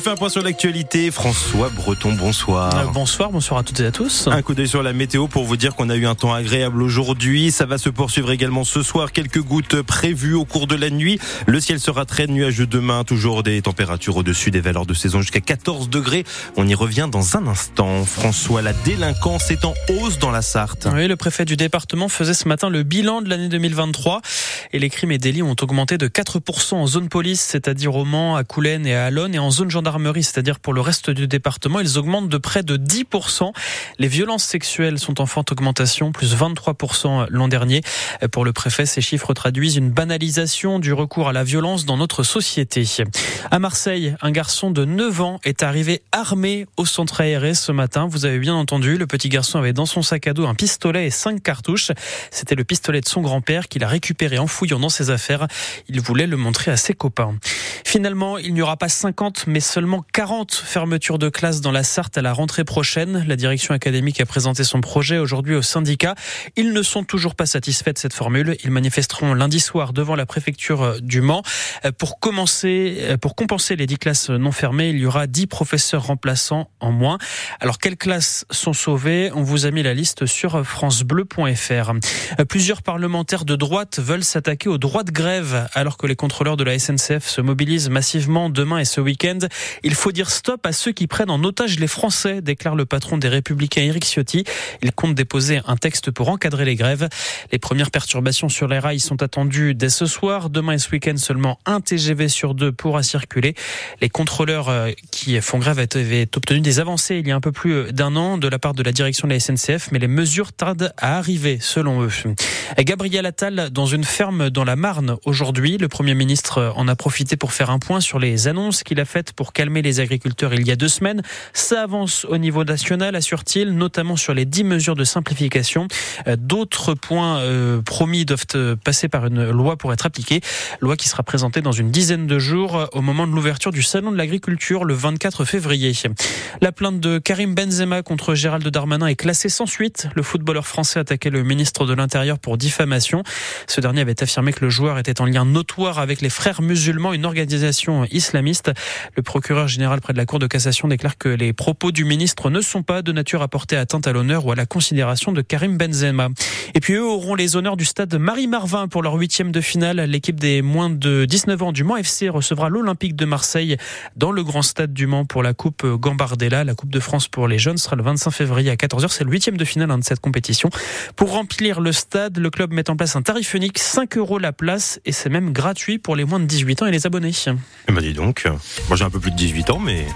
On fait un point sur l'actualité. François Breton, bonsoir. Euh, bonsoir, bonsoir à toutes et à tous. Un coup d'œil sur la météo pour vous dire qu'on a eu un temps agréable aujourd'hui. Ça va se poursuivre également ce soir. Quelques gouttes prévues au cours de la nuit. Le ciel sera très nuageux demain. Toujours des températures au-dessus des valeurs de saison jusqu'à 14 degrés. On y revient dans un instant. François, la délinquance est en hausse dans la Sarthe. Oui, le préfet du département faisait ce matin le bilan de l'année 2023 et les crimes et délits ont augmenté de 4% en zone police, c'est-à-dire au Mans, à Coulennes et à Alonne et en zone gendarmerie, c'est-à-dire pour le reste du département, ils augmentent de près de 10%. Les violences sexuelles sont en forte augmentation, plus 23% l'an dernier. Pour le préfet, ces chiffres traduisent une banalisation du recours à la violence dans notre société. À Marseille, un garçon de 9 ans est arrivé armé au centre aéré ce matin. Vous avez bien entendu, le petit garçon avait dans son sac à dos un pistolet et cinq cartouches. C'était le pistolet de son grand-père qu'il a récupéré en fouillant dans ses affaires. Il voulait le montrer à ses copains. Finalement, il n'y aura pas 50, mais seulement 40 fermetures de classes dans la Sarthe à la rentrée prochaine. La direction académique a présenté son projet aujourd'hui au syndicat. Ils ne sont toujours pas satisfaits de cette formule. Ils manifesteront lundi soir devant la préfecture du Mans. Pour commencer, pour compenser les 10 classes non fermées, il y aura 10 professeurs remplaçants en moins. Alors, quelles classes sont sauvées? On vous a mis la liste sur francebleu.fr. Plusieurs parlementaires de droite veulent s'attaquer aux droits de grève alors que les contrôleurs de la SNCF se mobilisent massivement demain et ce week-end. Il faut dire stop à ceux qui prennent en otage les Français, déclare le patron des Républicains Éric Ciotti. Il compte déposer un texte pour encadrer les grèves. Les premières perturbations sur les rails sont attendues dès ce soir. Demain et ce week-end, seulement un TGV sur deux pourra circuler. Les contrôleurs euh, qui font grève avaient obtenu des avancées il y a un peu plus d'un an de la part de la direction de la SNCF, mais les mesures tardent à arriver, selon eux. Gabriel Attal dans une ferme dans la Marne aujourd'hui. Le Premier ministre en a profité pour faire un point sur les annonces qu'il a faites pour calmer les agriculteurs il y a deux semaines. Ça avance au niveau national, assure-t-il, notamment sur les dix mesures de simplification. D'autres points euh, promis doivent passer par une loi pour être appliqués. Loi qui sera présentée dans une dizaine de jours au moment de l'ouverture du Salon de l'agriculture le 24 février. La plainte de Karim Benzema contre Gérald Darmanin est classée sans suite. Le footballeur français attaquait le ministre de l'Intérieur pour diffamation. Ce dernier avait affirmé que le joueur était en lien notoire avec les frères musulmans, une organisation islamiste. Le procureur général près de la Cour de cassation déclare que les propos du ministre ne sont pas de nature à porter atteinte à l'honneur ou à la considération de Karim Benzema. Et puis eux auront les honneurs du stade Marie-Marvin pour leur huitième de finale. L'équipe des moins de 19 ans du Mans FC recevra l'Olympique de Marseille dans le grand stade du Mans pour la Coupe Gambardella. La Coupe de France pour les jeunes sera le 25 février à 14h. C'est le huitième de finale hein, de cette compétition. Pour remplir le stade, le club met en place un tarif unique, 5 euros la place, et c'est même gratuit pour les moins de 18 ans et les abonnés. Eh ben dis donc, moi j'ai un peu plus de 18 ans, mais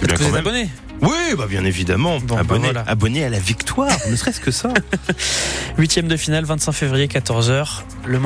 c'est bien quand même. abonné oui, bah bien évidemment. Bon, abonné, bah voilà. abonné à la victoire, ne serait-ce que ça. Huitième de finale, 25 février, 14h. Le